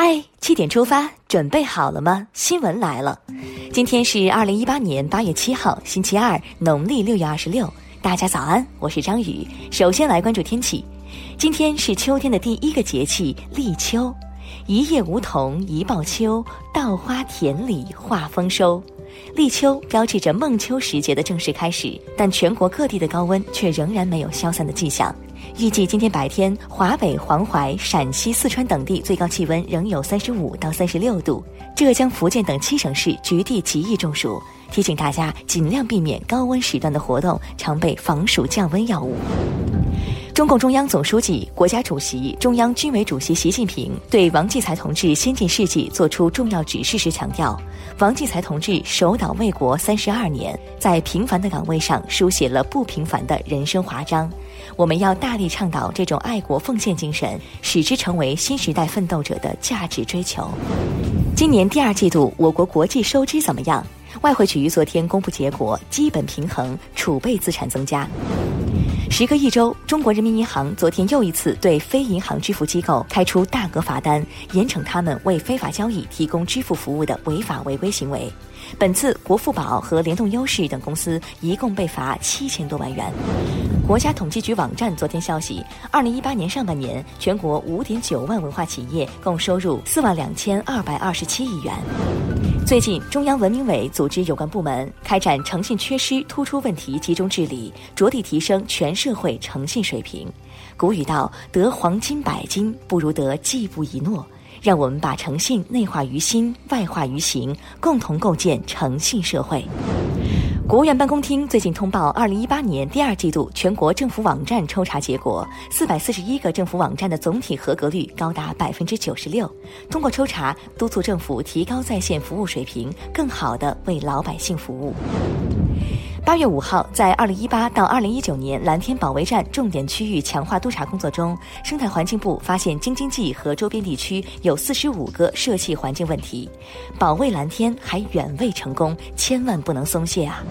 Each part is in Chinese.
嗨，七点出发，准备好了吗？新闻来了，今天是二零一八年八月七号，星期二，农历六月二十六。大家早安，我是张宇。首先来关注天气，今天是秋天的第一个节气立秋，一叶梧桐一报秋，稻花田里话丰收。立秋标志着孟秋时节的正式开始，但全国各地的高温却仍然没有消散的迹象。预计今天白天，华北、黄淮、陕西、四川等地最高气温仍有三十五到三十六度，浙江、福建等七省市局地极易中暑。提醒大家尽量避免高温时段的活动，常备防暑降温药物。中共中央总书记、国家主席、中央军委主席习近平对王继才同志先进事迹作出重要指示时强调，王继才同志守岛卫国三十二年，在平凡的岗位上书写了不平凡的人生华章。我们要大力倡导这种爱国奉献精神，使之成为新时代奋斗者的价值追求。今年第二季度，我国国际收支怎么样？外汇局昨天公布结果，基本平衡，储备资产增加。时隔一周，中国人民银行昨天又一次对非银行支付机构开出大额罚单，严惩他们为非法交易提供支付服务的违法违规行为。本次国富宝和联动优势等公司一共被罚七千多万元。国家统计局网站昨天消息，二零一八年上半年，全国五点九万文化企业共收入四万两千二百二十七亿元。最近，中央文明委组织有关部门开展诚信缺失突出问题集中治理，着力提升全社会诚信水平。古语道：“得黄金百斤，不如得季布一诺。”让我们把诚信内化于心，外化于行，共同构建诚信社会。国务院办公厅最近通报，二零一八年第二季度全国政府网站抽查结果，四百四十一个政府网站的总体合格率高达百分之九十六。通过抽查，督促政府提高在线服务水平，更好地为老百姓服务。八月五号，在二零一八到二零一九年蓝天保卫战重点区域强化督查工作中，生态环境部发现京津冀和周边地区有四十五个涉气环境问题，保卫蓝天还远未成功，千万不能松懈啊！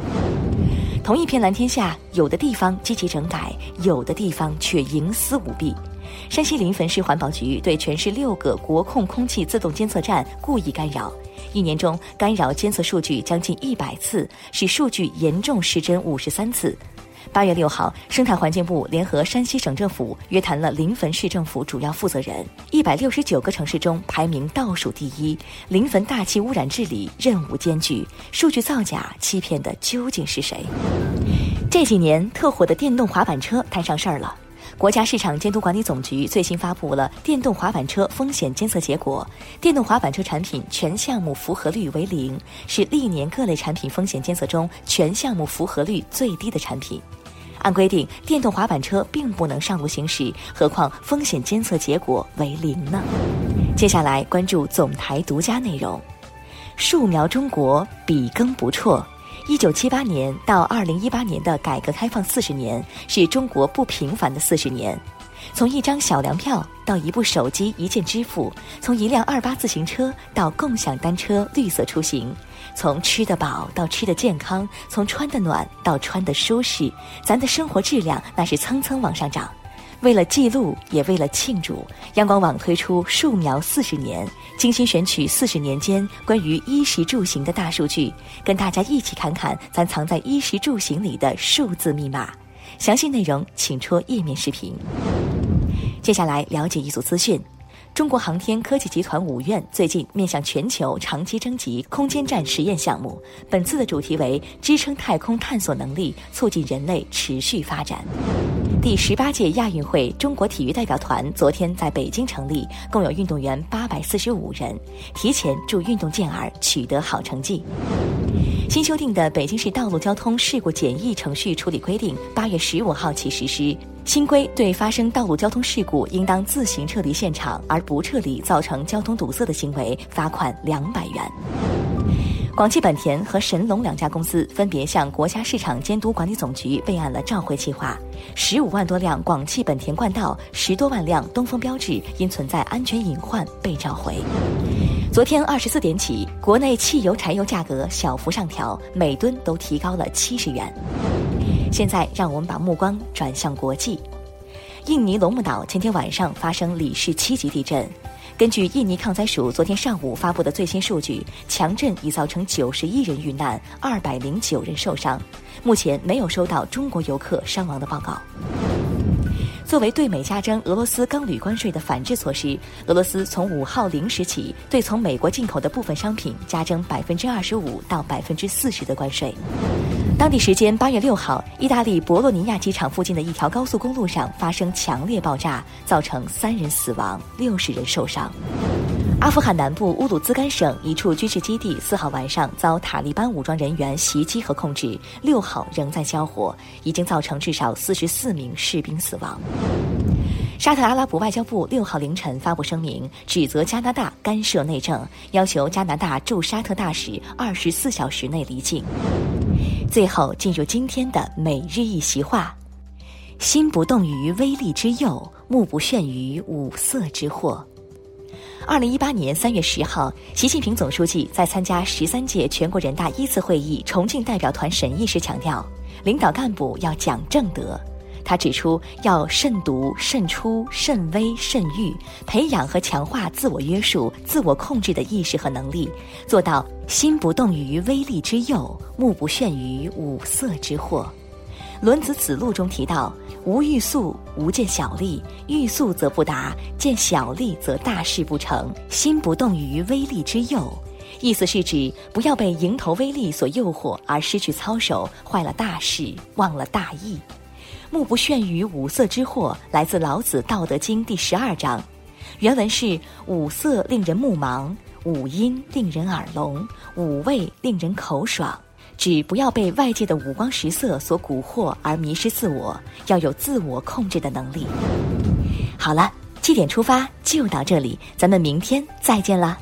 同一片蓝天下，有的地方积极整改，有的地方却营私舞弊。山西临汾市环保局对全市六个国控空气自动监测站故意干扰。一年中干扰监测数据将近一百次，使数据严重失真五十三次。八月六号，生态环境部联合山西省政府约谈了临汾市政府主要负责人，一百六十九个城市中排名倒数第一。临汾大气污染治理任务艰巨，数据造假欺骗的究竟是谁？这几年特火的电动滑板车摊上事儿了。国家市场监督管理总局最新发布了电动滑板车风险监测结果，电动滑板车产品全项目符合率为零，是历年各类产品风险监测中全项目符合率最低的产品。按规定，电动滑板车并不能上路行驶，何况风险监测结果为零呢？接下来关注总台独家内容：树苗中国，笔耕不辍。一九七八年到二零一八年的改革开放四十年，是中国不平凡的四十年。从一张小粮票到一部手机一键支付，从一辆二八自行车到共享单车绿色出行，从吃得饱到吃得健康，从穿得暖到穿得舒适，咱的生活质量那是蹭蹭往上涨。为了记录，也为了庆祝，央广网推出“树苗四十年”，精心选取四十年间关于衣食住行的大数据，跟大家一起看看咱藏在衣食住行里的数字密码。详细内容请戳页面视频。接下来了解一组资讯。中国航天科技集团五院最近面向全球长期征集空间站实验项目，本次的主题为支撑太空探索能力，促进人类持续发展。第十八届亚运会中国体育代表团昨天在北京成立，共有运动员八百四十五人，提前祝运动健儿取得好成绩。新修订的《北京市道路交通事故简易程序处理规定》八月十五号起实施。新规对发生道路交通事故，应当自行撤离现场，而不撤离造成交通堵塞的行为，罚款两百元。广汽本田和神龙两家公司分别向国家市场监督管理总局备案了召回计划，十五万多辆广汽本田冠道，十多万辆东风标致因存在安全隐患被召回。昨天二十四点起，国内汽油、柴油价格小幅上调，每吨都提高了七十元。现在，让我们把目光转向国际。印尼龙目岛前天晚上发生里氏七级地震，根据印尼抗灾署昨天上午发布的最新数据，强震已造成九十一人遇难，二百零九人受伤。目前没有收到中国游客伤亡的报告。作为对美加征俄罗斯钢铝关税的反制措施，俄罗斯从五号零时起对从美国进口的部分商品加征百分之二十五到百分之四十的关税。当地时间八月六号，意大利博洛尼亚机场附近的一条高速公路上发生强烈爆炸，造成三人死亡，六十人受伤。阿富汗南部乌鲁兹干省一处军事基地四号晚上遭塔利班武装人员袭击和控制，六号仍在交火，已经造成至少四十四名士兵死亡。沙特阿拉伯外交部六号凌晨发布声明，指责加拿大干涉内政，要求加拿大驻沙特大使二十四小时内离境。最后进入今天的每日一席话：心不动于微利之诱，目不眩于五色之货。二零一八年三月十号，习近平总书记在参加十三届全国人大一次会议重庆代表团审议时强调，领导干部要讲正德。他指出，要慎独、慎出、慎微、慎欲，培养和强化自我约束、自我控制的意识和能力，做到心不动于微利之诱，目不眩于五色之惑。《论子·子路》中提到：“无欲速，无见小利；欲速则不达，见小利则大事不成。心不动于微利之诱。”意思是指不要被蝇头微利所诱惑而失去操守，坏了大事，忘了大义。目不眩于五色之惑，来自老子《道德经》第十二章，原文是：“五色令人目盲，五音令人耳聋，五味令人口爽。”指不要被外界的五光十色所蛊惑而迷失自我，要有自我控制的能力。好了，七点出发就到这里，咱们明天再见啦。